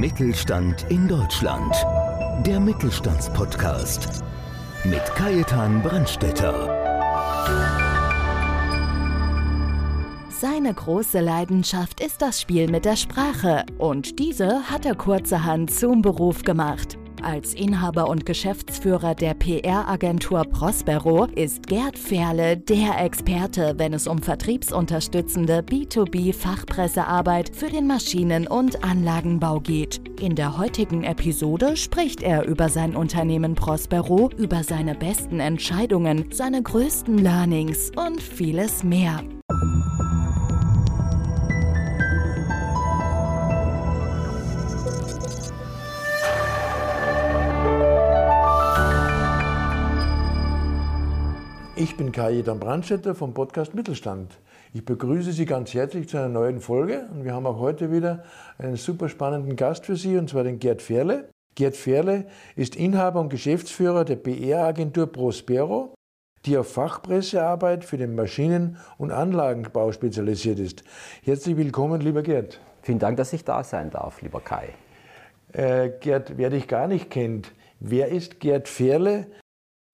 Mittelstand in Deutschland. Der Mittelstandspodcast mit Kajetan Brandstetter. Seine große Leidenschaft ist das Spiel mit der Sprache und diese hat er kurzerhand zum Beruf gemacht. Als Inhaber und Geschäftsführer der PR-Agentur Prospero ist Gerd Ferle der Experte, wenn es um vertriebsunterstützende B2B-Fachpressearbeit für den Maschinen- und Anlagenbau geht. In der heutigen Episode spricht er über sein Unternehmen Prospero, über seine besten Entscheidungen, seine größten Learnings und vieles mehr. Ich bin Kajetan Brandstätter vom Podcast Mittelstand. Ich begrüße Sie ganz herzlich zu einer neuen Folge und wir haben auch heute wieder einen super spannenden Gast für Sie und zwar den Gerd Ferle. Gerd Ferle ist Inhaber und Geschäftsführer der PR-Agentur Prospero, die auf Fachpressearbeit für den Maschinen- und Anlagenbau spezialisiert ist. Herzlich willkommen, lieber Gerd. Vielen Dank, dass ich da sein darf, lieber Kai. Äh, Gerd, wer dich gar nicht kennt, wer ist Gerd Ferle?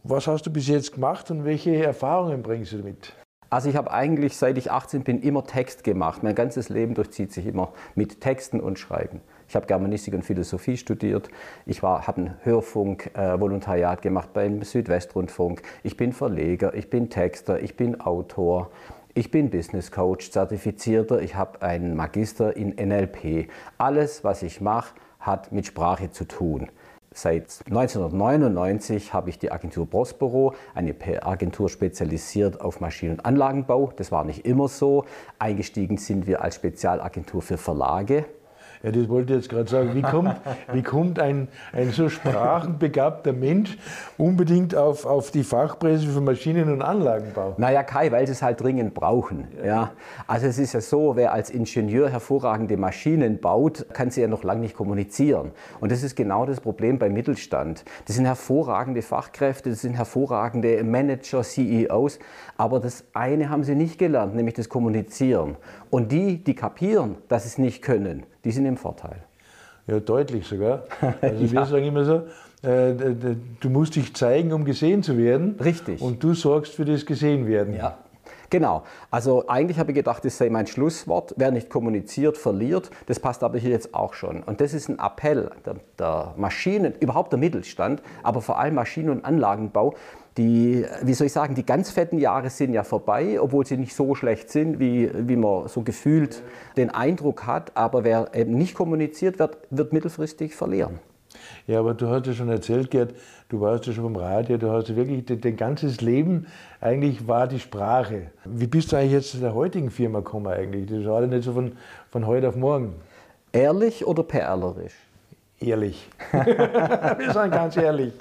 Was hast du bis jetzt gemacht und welche Erfahrungen bringst du mit? Also ich habe eigentlich, seit ich 18 bin, immer Text gemacht. Mein ganzes Leben durchzieht sich immer mit Texten und Schreiben. Ich habe Germanistik und Philosophie studiert. Ich habe ein Hörfunk-Volontariat äh, gemacht beim Südwestrundfunk. Ich bin Verleger, ich bin Texter, ich bin Autor. Ich bin Business Coach, zertifizierter. Ich habe einen Magister in NLP. Alles, was ich mache, hat mit Sprache zu tun. Seit 1999 habe ich die Agentur Prospero, eine PR-Agentur spezialisiert auf Maschinen- und Anlagenbau. Das war nicht immer so. Eingestiegen sind wir als Spezialagentur für Verlage. Ja, das wollte ich jetzt gerade sagen. Wie kommt, wie kommt ein, ein so sprachenbegabter Mensch unbedingt auf, auf die Fachpresse für Maschinen- und Anlagenbau? Naja, Kai, weil sie es halt dringend brauchen. Ja. Also es ist ja so, wer als Ingenieur hervorragende Maschinen baut, kann sie ja noch lange nicht kommunizieren. Und das ist genau das Problem beim Mittelstand. Das sind hervorragende Fachkräfte, das sind hervorragende Manager, CEOs, aber das eine haben sie nicht gelernt, nämlich das Kommunizieren. Und die, die kapieren, dass sie es nicht können, die sind im Vorteil. Ja, deutlich sogar. Also ja. wir sagen immer so, äh, du musst dich zeigen, um gesehen zu werden. Richtig. Und du sorgst für das Gesehenwerden. Ja. Genau. Also eigentlich habe ich gedacht, das sei mein Schlusswort. Wer nicht kommuniziert, verliert. Das passt aber hier jetzt auch schon. Und das ist ein Appell der, der Maschinen, überhaupt der Mittelstand, aber vor allem Maschinen- und Anlagenbau, die, wie soll ich sagen, die ganz fetten Jahre sind ja vorbei, obwohl sie nicht so schlecht sind, wie, wie man so gefühlt den Eindruck hat. Aber wer eben nicht kommuniziert, wird, wird mittelfristig verlieren. Ja, aber du hast ja schon erzählt, Gerd, du warst ja schon vom Radio, du hast ja wirklich dein ganzes Leben, eigentlich war die Sprache. Wie bist du eigentlich jetzt zu der heutigen Firma gekommen eigentlich? Das war ja nicht so von, von heute auf morgen. Ehrlich oder perlerisch? Ehrlich. Wir sind ganz ehrlich.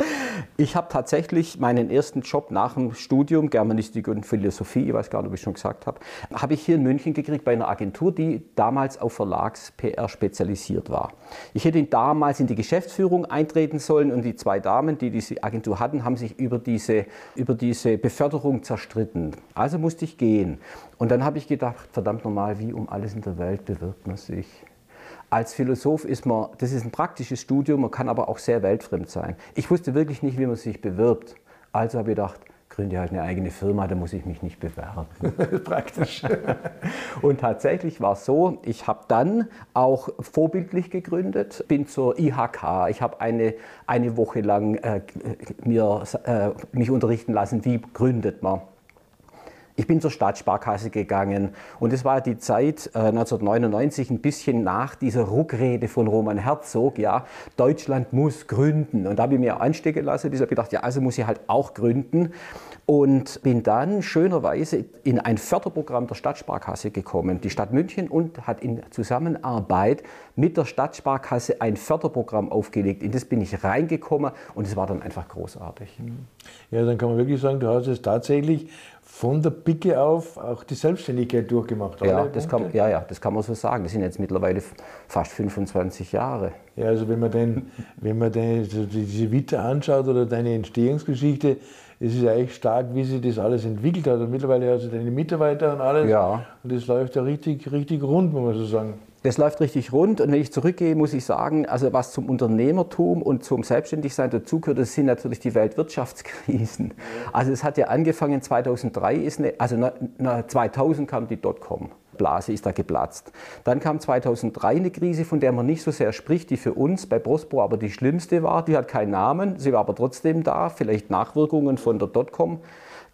Ich habe tatsächlich meinen ersten Job nach dem Studium Germanistik und Philosophie, ich weiß gar nicht, ob ich schon gesagt habe, habe ich hier in München gekriegt bei einer Agentur, die damals auf Verlags-PR spezialisiert war. Ich hätte damals in die Geschäftsführung eintreten sollen und die zwei Damen, die diese Agentur hatten, haben sich über diese, über diese Beförderung zerstritten. Also musste ich gehen. Und dann habe ich gedacht, verdammt normal, wie um alles in der Welt bewirbt man sich? Als Philosoph ist man, das ist ein praktisches Studium, man kann aber auch sehr weltfremd sein. Ich wusste wirklich nicht, wie man sich bewirbt. Also habe ich gedacht, gründe halt eine eigene Firma, da muss ich mich nicht bewerben. Praktisch. Und tatsächlich war es so, ich habe dann auch vorbildlich gegründet, bin zur IHK. Ich habe eine, eine Woche lang äh, mir, äh, mich unterrichten lassen, wie gründet man. Ich bin zur Stadtsparkasse gegangen und es war die Zeit äh, 1999 ein bisschen nach dieser Ruckrede von Roman Herzog, ja, Deutschland muss gründen. Und da habe ich mir anstecken lassen, ich habe gedacht, ja, also muss ich halt auch gründen und bin dann schönerweise in ein Förderprogramm der Stadtsparkasse gekommen, die Stadt München, und hat in Zusammenarbeit mit der Stadtsparkasse ein Förderprogramm aufgelegt. In das bin ich reingekommen und es war dann einfach großartig. Ja, dann kann man wirklich sagen, du hast es tatsächlich von der Picke auf auch die Selbstständigkeit durchgemacht. Ja das, kann, ja, ja, das kann man so sagen. Das sind jetzt mittlerweile fast 25 Jahre. Ja, also wenn man, den, wenn man den, diese Vita anschaut oder deine Entstehungsgeschichte, es ist ja echt stark, wie sich das alles entwickelt hat. Und mittlerweile hast du deine Mitarbeiter und alles. Ja. Und das läuft ja richtig, richtig rund, muss man so sagen. Das läuft richtig rund und wenn ich zurückgehe, muss ich sagen, also was zum Unternehmertum und zum Selbstständigsein dazugehört, das sind natürlich die Weltwirtschaftskrisen. Also es hat ja angefangen 2003, ist eine, also 2000 kam die Dotcom. Blase ist da geplatzt. Dann kam 2003 eine Krise, von der man nicht so sehr spricht, die für uns bei Prospero aber die schlimmste war. Die hat keinen Namen, sie war aber trotzdem da, vielleicht Nachwirkungen von der Dotcom.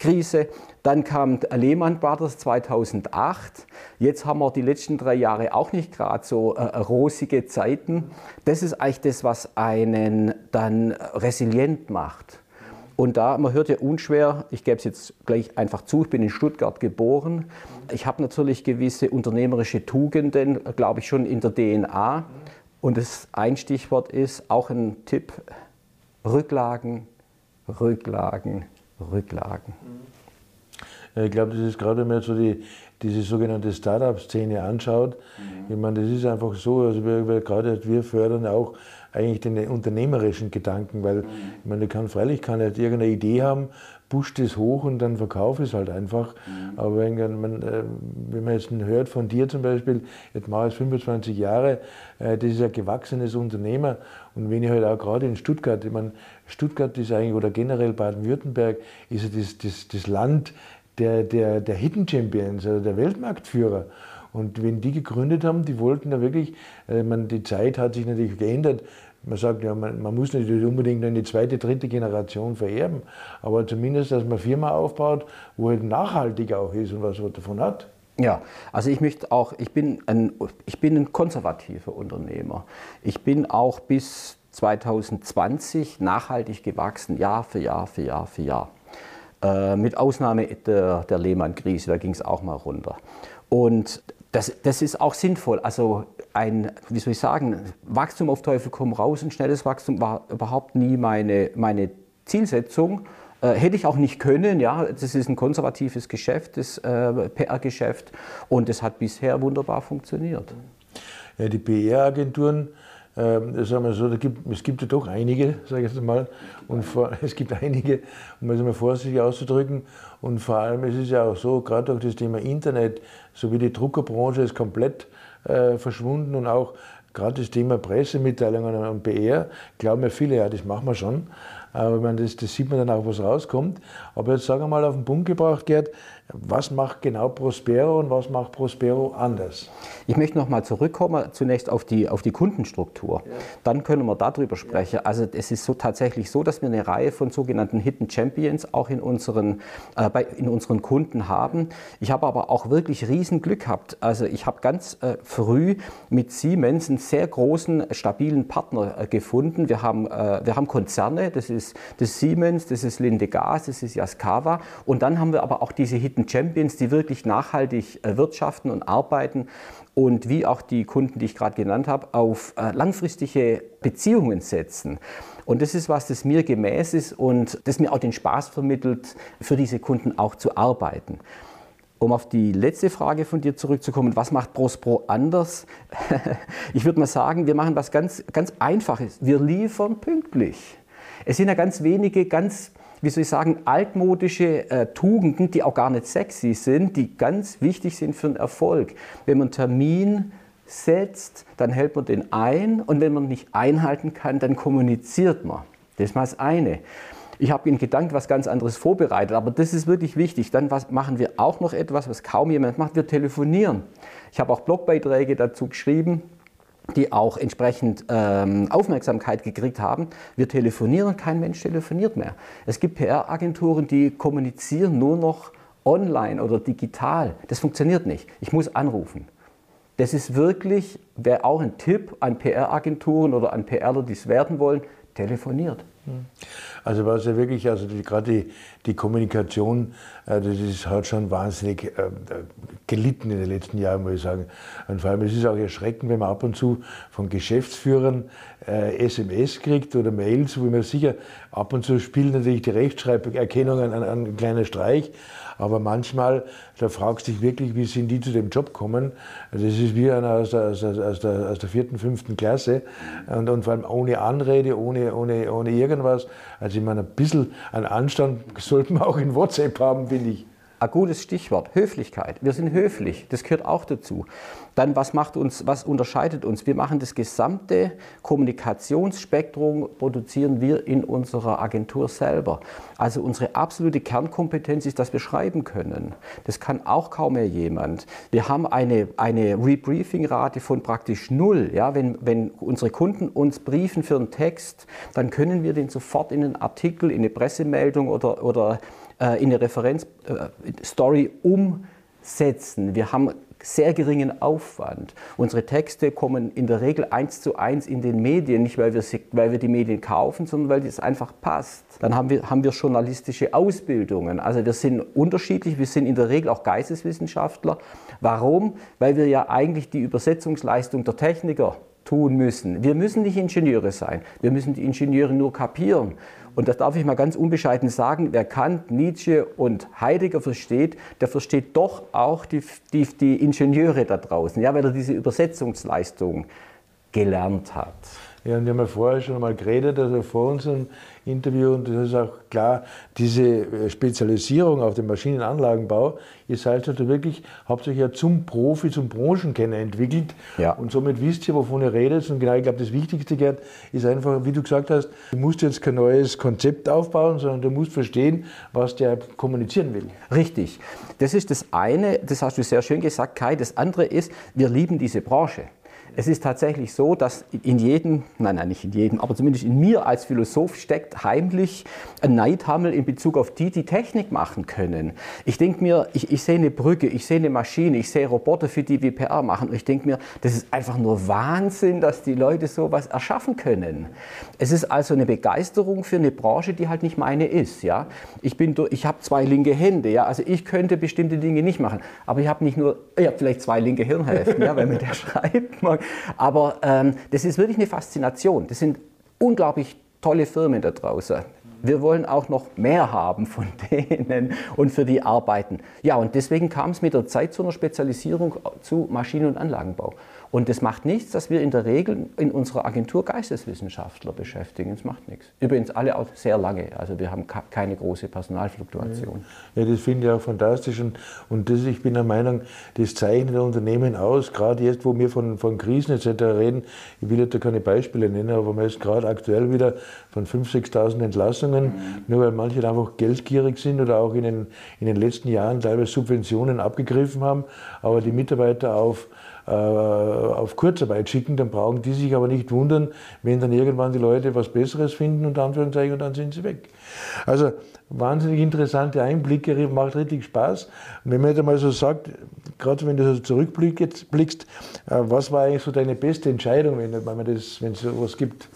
Krise. Dann kam Lehman Brothers 2008. Jetzt haben wir die letzten drei Jahre auch nicht gerade so äh, rosige Zeiten. Das ist eigentlich das, was einen dann resilient macht. Und da, man hört ja unschwer, ich gebe es jetzt gleich einfach zu, ich bin in Stuttgart geboren. Ich habe natürlich gewisse unternehmerische Tugenden, glaube ich, schon in der DNA. Und das ein Stichwort ist auch ein Tipp, Rücklagen, Rücklagen, Rücklagen. Ich glaube, das ist gerade, wenn man so die, diese sogenannte Startup-Szene anschaut. Mhm. Ich meine, das ist einfach so, also wir, wir, gerade wir fördern auch eigentlich den unternehmerischen Gedanken, weil mhm. ich meine, kann, freilich kann er irgendeine Idee haben, pusht es hoch und dann verkaufe es halt einfach. Mhm. Aber wenn man, äh, wenn man jetzt hört von dir zum Beispiel, jetzt mache ich 25 Jahre, äh, das ist ein gewachsenes Unternehmer und wenn ich halt auch gerade in Stuttgart, ich meine, Stuttgart ist eigentlich, oder generell Baden-Württemberg, ist ja das, das, das Land der, der, der Hidden Champions, also der Weltmarktführer. Und wenn die gegründet haben, die wollten da wirklich, äh, man, die Zeit hat sich natürlich geändert. Man sagt ja, man, man muss nicht unbedingt eine zweite, dritte Generation vererben, aber zumindest, dass man Firma aufbaut, wo halt nachhaltig auch ist und was man davon hat. Ja, also ich möchte auch, ich bin ein, ich bin ein konservativer Unternehmer. Ich bin auch bis 2020 nachhaltig gewachsen, Jahr für Jahr für Jahr für Jahr. Äh, mit Ausnahme der, der Lehman-Krise, da ging es auch mal runter. Und das, das ist auch sinnvoll. Also ein, wie soll ich sagen, Wachstum auf Teufel komm raus, ein schnelles Wachstum war überhaupt nie meine, meine Zielsetzung. Äh, hätte ich auch nicht können, ja. Das ist ein konservatives Geschäft, das äh, PR-Geschäft, und es hat bisher wunderbar funktioniert. Ja, die PR-Agenturen ähm, sagen wir so, da gibt, es gibt ja doch einige, sage ich jetzt mal, und vor, es gibt einige, um es mal vorsichtig auszudrücken, und vor allem es ist ja auch so, gerade durch das Thema Internet, so wie die Druckerbranche ist komplett äh, verschwunden und auch gerade das Thema Pressemitteilungen und PR, glauben ja viele, ja, das machen wir schon. Aber ich meine, das, das sieht man dann auch, was rauskommt. Aber jetzt sagen wir mal auf den Punkt gebracht, Gerd, was macht genau Prospero und was macht Prospero anders? Ich möchte noch mal zurückkommen, zunächst auf die, auf die Kundenstruktur. Ja. Dann können wir darüber sprechen. Ja. Also es ist so tatsächlich so, dass wir eine Reihe von sogenannten Hidden Champions auch in unseren, äh, bei, in unseren Kunden haben. Ich habe aber auch wirklich riesen Glück gehabt. Also ich habe ganz äh, früh mit Siemens einen sehr großen, stabilen Partner äh, gefunden. Wir haben, äh, wir haben Konzerne, das ist das Siemens, das ist Linde Gas, das ist Yaskawa. Und dann haben wir aber auch diese Hidden Champions, die wirklich nachhaltig äh, wirtschaften und arbeiten und wie auch die Kunden, die ich gerade genannt habe, auf äh, langfristige Beziehungen setzen. Und das ist was, das mir gemäß ist und das mir auch den Spaß vermittelt, für diese Kunden auch zu arbeiten. Um auf die letzte Frage von dir zurückzukommen, was macht Prospro anders? ich würde mal sagen, wir machen was ganz, ganz Einfaches. Wir liefern pünktlich. Es sind ja ganz wenige, ganz wie soll ich sagen, altmodische äh, Tugenden, die auch gar nicht sexy sind, die ganz wichtig sind für den Erfolg. Wenn man Termin setzt, dann hält man den ein und wenn man nicht einhalten kann, dann kommuniziert man. Das ist mal das eine. Ich habe in Gedanken was ganz anderes vorbereitet, aber das ist wirklich wichtig. Dann was, machen wir auch noch etwas, was kaum jemand macht. Wir telefonieren. Ich habe auch Blogbeiträge dazu geschrieben die auch entsprechend ähm, Aufmerksamkeit gekriegt haben. Wir telefonieren, kein Mensch telefoniert mehr. Es gibt PR-Agenturen, die kommunizieren nur noch online oder digital. Das funktioniert nicht. Ich muss anrufen. Das ist wirklich, wäre auch ein Tipp an PR-Agenturen oder an PRler, die es werden wollen, telefoniert. Also was ja wirklich, also die, gerade die, die Kommunikation, äh, das ist, hat schon wahnsinnig äh, gelitten in den letzten Jahren, muss ich sagen. Und vor allem, es ist auch erschreckend, wenn man ab und zu von Geschäftsführern SMS kriegt oder Mails, wo man sicher, ab und zu spielt natürlich die Rechtschreiberkennung an, an, an ein kleiner Streich, aber manchmal, da fragst du dich wirklich, wie sind die zu dem Job kommen. Also das ist wie einer aus der, aus aus der, aus der vierten, fünften Klasse und, und vor allem ohne Anrede, ohne, ohne, ohne irgendwas. Also ich meine, ein bisschen an Anstand sollten wir auch in WhatsApp haben, finde ich. Ein gutes Stichwort, Höflichkeit. Wir sind höflich, das gehört auch dazu. Dann, was macht uns, was unterscheidet uns? Wir machen das gesamte Kommunikationsspektrum, produzieren wir in unserer Agentur selber. Also unsere absolute Kernkompetenz ist, dass wir schreiben können. Das kann auch kaum mehr jemand. Wir haben eine, eine Rebriefing-Rate von praktisch null. Ja, wenn, wenn unsere Kunden uns briefen für einen Text, dann können wir den sofort in einen Artikel, in eine Pressemeldung oder, oder in eine Referenzstory äh, umsetzen. Wir haben sehr geringen Aufwand. Unsere Texte kommen in der Regel eins zu eins in den Medien, nicht weil wir, weil wir die Medien kaufen, sondern weil es einfach passt. Dann haben wir, haben wir journalistische Ausbildungen. Also wir sind unterschiedlich, wir sind in der Regel auch Geisteswissenschaftler. Warum? Weil wir ja eigentlich die Übersetzungsleistung der Techniker tun müssen. Wir müssen nicht Ingenieure sein, wir müssen die Ingenieure nur kapieren. Und das darf ich mal ganz unbescheiden sagen, wer Kant, Nietzsche und Heidegger versteht, der versteht doch auch die, die, die Ingenieure da draußen, ja, weil er diese Übersetzungsleistung gelernt hat. Ja, und wir haben ja vorher schon mal geredet, also vor unserem Interview, und das ist auch klar, diese äh, Spezialisierung auf den Maschinenanlagenbau, ihr seid halt wirklich hauptsächlich ja zum Profi, zum Branchenkenner entwickelt. Ja. Und somit wisst ihr, wovon ihr redet. Und genau, ich glaube, das Wichtigste, Gerd, ist einfach, wie du gesagt hast, du musst jetzt kein neues Konzept aufbauen, sondern du musst verstehen, was der kommunizieren will. Richtig. Das ist das eine, das hast du sehr schön gesagt, Kai. Das andere ist, wir lieben diese Branche. Es ist tatsächlich so, dass in jedem, nein, nein, nicht in jedem, aber zumindest in mir als Philosoph steckt heimlich ein Neidhammel in Bezug auf die, die Technik machen können. Ich denke mir, ich, ich sehe eine Brücke, ich sehe eine Maschine, ich sehe Roboter, für die wir PR machen und ich denke mir, das ist einfach nur Wahnsinn, dass die Leute sowas erschaffen können. Es ist also eine Begeisterung für eine Branche, die halt nicht meine ist. Ja? Ich, ich habe zwei linke Hände, ja? also ich könnte bestimmte Dinge nicht machen, aber ich habe nicht nur, ich habe vielleicht zwei linke Hirnhälften, ja, wenn man der schreibt. Man, aber ähm, das ist wirklich eine Faszination. Das sind unglaublich tolle Firmen da draußen. Wir wollen auch noch mehr haben von denen und für die arbeiten. Ja, und deswegen kam es mit der Zeit zu einer Spezialisierung zu Maschinen- und Anlagenbau. Und das macht nichts, dass wir in der Regel in unserer Agentur Geisteswissenschaftler beschäftigen. Das macht nichts. Übrigens alle auch sehr lange. Also wir haben keine große Personalfluktuation. Ja, das finde ich auch fantastisch. Und, und das, ich bin der Meinung, das zeichnet ein Unternehmen aus. Gerade jetzt, wo wir von, von Krisen etc. reden. Ich will jetzt da keine Beispiele nennen, aber man ist gerade aktuell wieder von 5.000, 6.000 Entlassungen, mhm. nur weil manche einfach geldgierig sind oder auch in den, in den letzten Jahren teilweise Subventionen abgegriffen haben, aber die Mitarbeiter auf auf Kurzarbeit schicken, dann brauchen die sich aber nicht wundern, wenn dann irgendwann die Leute was Besseres finden und Anführungszeichen und dann sind sie weg. Also wahnsinnig interessante Einblicke, macht richtig Spaß. Und wenn man jetzt mal so sagt, gerade wenn du so zurückblickst, äh, was war eigentlich so deine beste Entscheidung, wenn, man das, wenn es sowas gibt?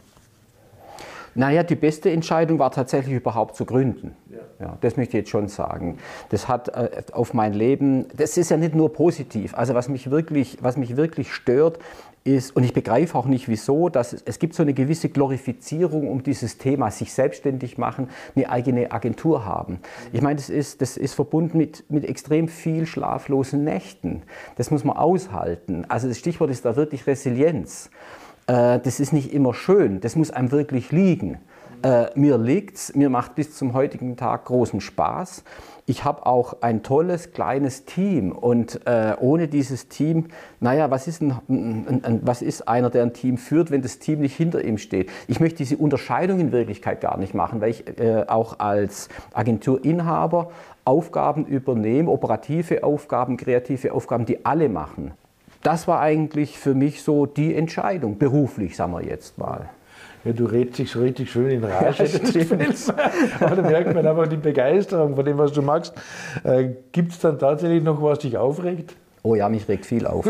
Naja, die beste Entscheidung war tatsächlich überhaupt zu gründen. Ja. ja das möchte ich jetzt schon sagen. Das hat äh, auf mein Leben, das ist ja nicht nur positiv. Also was mich wirklich, was mich wirklich stört, ist, und ich begreife auch nicht wieso, dass es, es gibt so eine gewisse Glorifizierung um dieses Thema, sich selbstständig machen, eine eigene Agentur haben. Ich meine, das ist, das ist verbunden mit, mit extrem viel schlaflosen Nächten. Das muss man aushalten. Also das Stichwort ist da wirklich Resilienz. Äh, das ist nicht immer schön, das muss einem wirklich liegen. Äh, mir liegt's, mir macht bis zum heutigen Tag großen Spaß. Ich habe auch ein tolles kleines Team und äh, ohne dieses Team, naja, was ist, ein, ein, ein, was ist einer, der ein Team führt, wenn das Team nicht hinter ihm steht? Ich möchte diese Unterscheidung in Wirklichkeit gar nicht machen, weil ich äh, auch als Agenturinhaber Aufgaben übernehme, operative Aufgaben, kreative Aufgaben, die alle machen das war eigentlich für mich so die Entscheidung, beruflich, sagen wir jetzt mal. Ja, du redest dich so richtig schön in Rage. Ja, Aber da merkt man einfach die Begeisterung von dem, was du machst. Äh, Gibt es dann tatsächlich noch was dich aufregt? Oh ja, mich regt viel auf.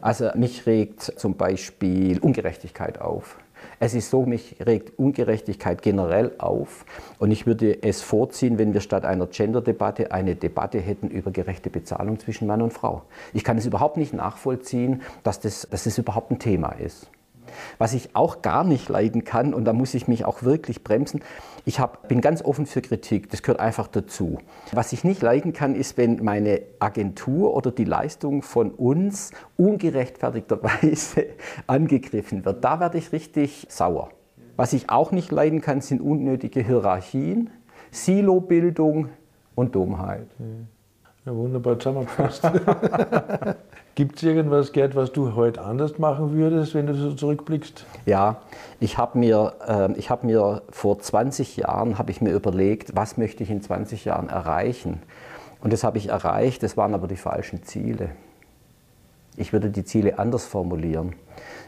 Also mich regt zum Beispiel Ungerechtigkeit auf. Es ist so, mich regt Ungerechtigkeit generell auf und ich würde es vorziehen, wenn wir statt einer Gender-Debatte eine Debatte hätten über gerechte Bezahlung zwischen Mann und Frau. Ich kann es überhaupt nicht nachvollziehen, dass das, dass das überhaupt ein Thema ist. Was ich auch gar nicht leiden kann, und da muss ich mich auch wirklich bremsen, ich hab, bin ganz offen für Kritik, das gehört einfach dazu. Was ich nicht leiden kann, ist, wenn meine Agentur oder die Leistung von uns ungerechtfertigterweise angegriffen wird. Da werde ich richtig sauer. Was ich auch nicht leiden kann, sind unnötige Hierarchien, Silobildung und Dummheit. Ja, wunderbar zusammengefasst. Gibt es irgendwas, Gerd, was du heute anders machen würdest, wenn du so zurückblickst? Ja, ich habe mir, äh, hab mir vor 20 Jahren ich mir überlegt, was möchte ich in 20 Jahren erreichen. Und das habe ich erreicht, das waren aber die falschen Ziele. Ich würde die Ziele anders formulieren.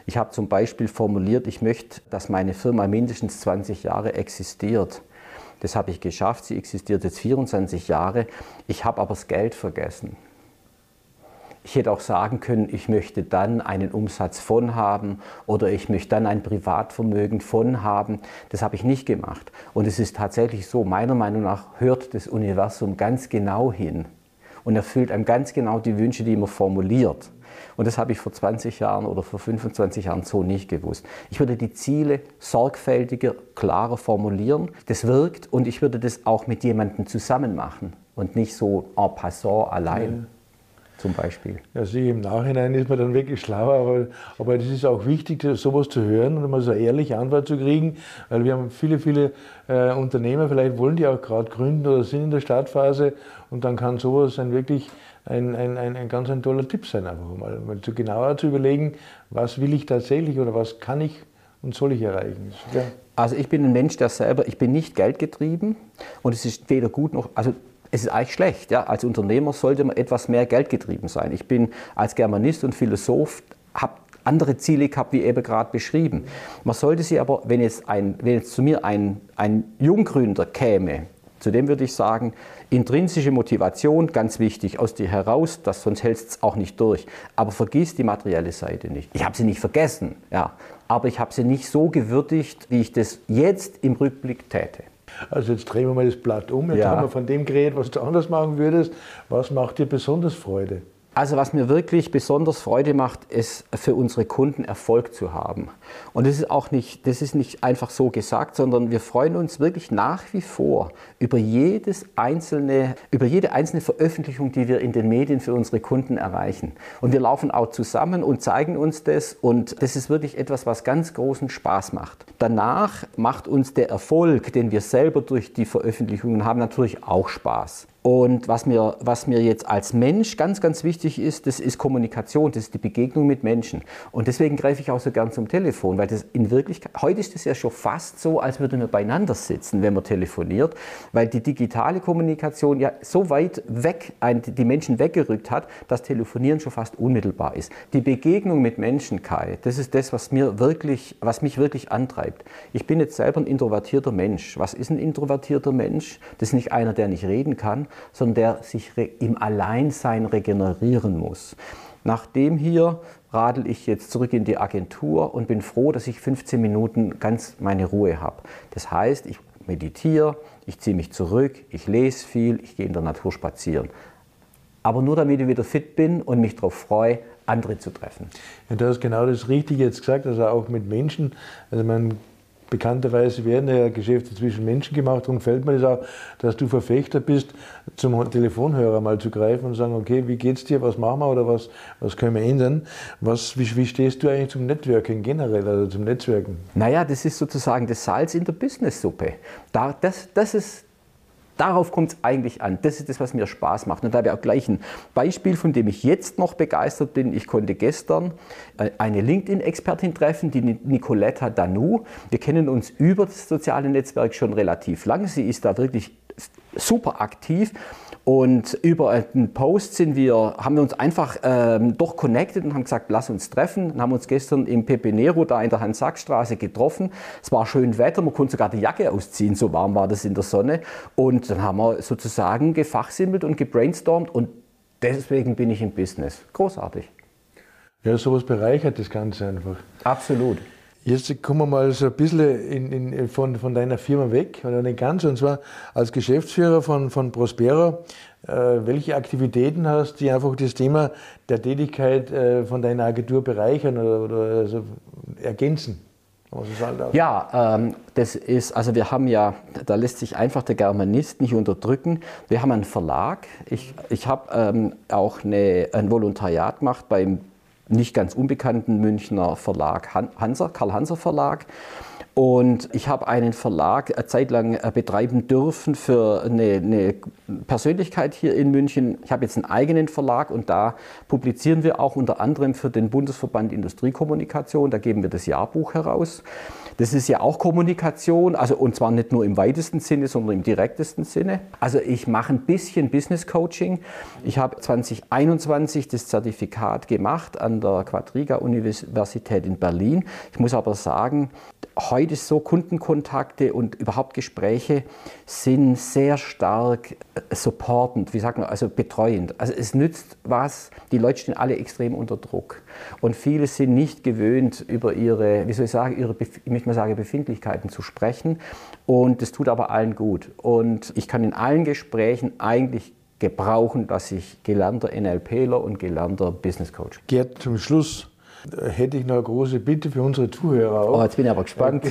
Ich habe zum Beispiel formuliert, ich möchte, dass meine Firma mindestens 20 Jahre existiert. Das habe ich geschafft, sie existiert jetzt 24 Jahre. Ich habe aber das Geld vergessen. Ich hätte auch sagen können, ich möchte dann einen Umsatz von haben oder ich möchte dann ein Privatvermögen von haben. Das habe ich nicht gemacht. Und es ist tatsächlich so, meiner Meinung nach hört das Universum ganz genau hin und erfüllt einem ganz genau die Wünsche, die man formuliert. Und das habe ich vor 20 Jahren oder vor 25 Jahren so nicht gewusst. Ich würde die Ziele sorgfältiger, klarer formulieren. Das wirkt und ich würde das auch mit jemandem zusammen machen und nicht so en passant allein. Zum Beispiel? Ja, sicher, im Nachhinein ist man dann wirklich schlauer, aber, aber das ist auch wichtig, sowas zu hören und mal so eine ehrliche Antwort zu kriegen, weil wir haben viele, viele äh, Unternehmer, vielleicht wollen die auch gerade gründen oder sind in der Startphase und dann kann sowas ein wirklich ein, ein, ein, ein ganz ein toller Tipp sein, einfach mal, mal zu genauer zu überlegen, was will ich tatsächlich oder was kann ich und soll ich erreichen. Ja. Also ich bin ein Mensch, der selber, ich bin nicht geldgetrieben und es ist weder gut noch, also es ist eigentlich schlecht. Ja? Als Unternehmer sollte man etwas mehr geldgetrieben sein. Ich bin als Germanist und Philosoph, habe andere Ziele gehabt, wie eben gerade beschrieben. Man sollte sie aber, wenn jetzt, ein, wenn jetzt zu mir ein, ein Junggründer käme, zu dem würde ich sagen, intrinsische Motivation, ganz wichtig, aus dir heraus, das, sonst hältst es auch nicht durch. Aber vergiss die materielle Seite nicht. Ich habe sie nicht vergessen, ja, aber ich habe sie nicht so gewürdigt, wie ich das jetzt im Rückblick täte. Also jetzt drehen wir mal das Blatt um. Jetzt ja. haben wir von dem geredet, was du anders machen würdest. Was macht dir besonders Freude? Also was mir wirklich besonders Freude macht, ist für unsere Kunden Erfolg zu haben. Und das ist auch nicht, das ist nicht einfach so gesagt, sondern wir freuen uns wirklich nach wie vor über jedes einzelne, über jede einzelne Veröffentlichung, die wir in den Medien für unsere Kunden erreichen. Und wir laufen auch zusammen und zeigen uns das und das ist wirklich etwas, was ganz großen Spaß macht. Danach macht uns der Erfolg, den wir selber durch die Veröffentlichungen haben, natürlich auch Spaß. Und was mir, was mir jetzt als Mensch ganz, ganz wichtig ist, das ist Kommunikation, das ist die Begegnung mit Menschen. Und deswegen greife ich auch so gern zum Telefon, weil das in Wirklichkeit, heute ist es ja schon fast so, als würden wir beieinander sitzen, wenn man telefoniert, weil die digitale Kommunikation ja so weit weg, die Menschen weggerückt hat, dass Telefonieren schon fast unmittelbar ist. Die Begegnung mit Menschen, Kai, das ist das, was, mir wirklich, was mich wirklich antreibt. Ich bin jetzt selber ein introvertierter Mensch. Was ist ein introvertierter Mensch? Das ist nicht einer, der nicht reden kann, sondern der sich im Alleinsein regenerieren muss. Nachdem hier radel ich jetzt zurück in die Agentur und bin froh, dass ich 15 Minuten ganz meine Ruhe habe. Das heißt, ich meditiere, ich ziehe mich zurück, ich lese viel, ich gehe in der Natur spazieren. Aber nur damit ich wieder fit bin und mich darauf freue, andere zu treffen. Ja, du hast genau das Richtige jetzt gesagt, also auch mit Menschen. Also man Bekannterweise werden ja Geschäfte zwischen Menschen gemacht. Darum fällt mir das auch, dass du Verfechter bist, zum Telefonhörer mal zu greifen und sagen, okay, wie geht's dir, was machen wir oder was, was können wir ändern? Was, wie, wie stehst du eigentlich zum Networking generell, also zum Netzwerken? Naja, das ist sozusagen das Salz in der Businesssuppe. Da, das, das ist Darauf kommt es eigentlich an. Das ist das, was mir Spaß macht. Und da habe ich auch gleich ein Beispiel, von dem ich jetzt noch begeistert bin. Ich konnte gestern äh, eine LinkedIn-Expertin treffen, die Nicoletta Danu. Wir kennen uns über das soziale Netzwerk schon relativ lange. Sie ist da wirklich super aktiv und über einen Post sind wir, haben wir uns einfach ähm, doch connected und haben gesagt, lass uns treffen. Und haben uns gestern im Pepe Nero da in der Hans-Sachs-Straße getroffen. Es war schön Wetter, man konnte sogar die Jacke ausziehen, so warm war das in der Sonne. Und dann haben wir sozusagen gefachsimmelt und gebrainstormt und deswegen bin ich im Business. Großartig. Ja, sowas bereichert das Ganze einfach. Absolut. Jetzt kommen wir mal so ein bisschen in, in, von, von deiner Firma weg, oder nicht ganz, und zwar als Geschäftsführer von, von Prospero. Äh, welche Aktivitäten hast, die einfach das Thema der Tätigkeit äh, von deiner Agentur bereichern oder, oder also ergänzen? Ja, ähm, das ist, also wir haben ja, da lässt sich einfach der Germanist nicht unterdrücken. Wir haben einen Verlag. Ich, ich habe ähm, auch eine, ein Volontariat gemacht beim nicht ganz unbekannten Münchner Verlag Hanser, Karl Hanser Verlag. Und ich habe einen Verlag eine Zeit lang äh, betreiben dürfen für eine, eine, Persönlichkeit hier in München. Ich habe jetzt einen eigenen Verlag und da publizieren wir auch unter anderem für den Bundesverband Industriekommunikation. Da geben wir das Jahrbuch heraus. Das ist ja auch Kommunikation, also und zwar nicht nur im weitesten Sinne, sondern im direktesten Sinne. Also ich mache ein bisschen Business Coaching. Ich habe 2021 das Zertifikat gemacht an der Quadriga Universität in Berlin. Ich muss aber sagen, heute so Kundenkontakte und überhaupt Gespräche sind sehr stark äh, supportend, wie sagt man, also betreuend. Also es nützt was, die Leute stehen alle extrem unter Druck und viele sind nicht gewöhnt, über ihre, wie soll ich sagen, ihre, ich möchte mal sagen, Befindlichkeiten zu sprechen und das tut aber allen gut. Und ich kann in allen Gesprächen eigentlich gebrauchen, dass ich gelernter NLPler und gelernter Business Coach. Gerd, zum Schluss hätte ich noch eine große Bitte für unsere Zuhörer auch. Oh, jetzt bin ich aber gespannt.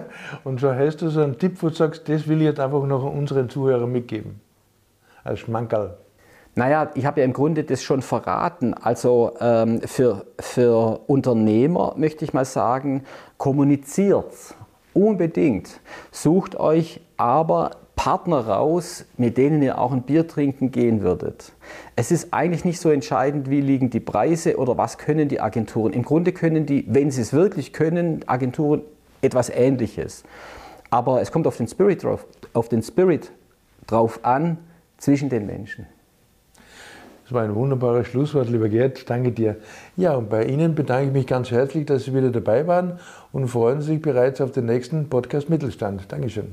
Und so hast du so einen Tipp, wo du sagst, das will ich jetzt einfach noch unseren Zuhörern mitgeben. Als Schmankerl. Naja, ich habe ja im Grunde das schon verraten. Also ähm, für, für Unternehmer möchte ich mal sagen, kommuniziert unbedingt. Sucht euch aber Partner raus, mit denen ihr auch ein Bier trinken gehen würdet. Es ist eigentlich nicht so entscheidend, wie liegen die Preise oder was können die Agenturen. Im Grunde können die, wenn sie es wirklich können, Agenturen etwas Ähnliches. Aber es kommt auf den Spirit drauf, auf den Spirit drauf an zwischen den Menschen. Das war ein wunderbares Schlusswort, lieber Gerd. Danke dir. Ja, und bei Ihnen bedanke ich mich ganz herzlich, dass Sie wieder dabei waren und freuen sich bereits auf den nächsten Podcast Mittelstand. Dankeschön.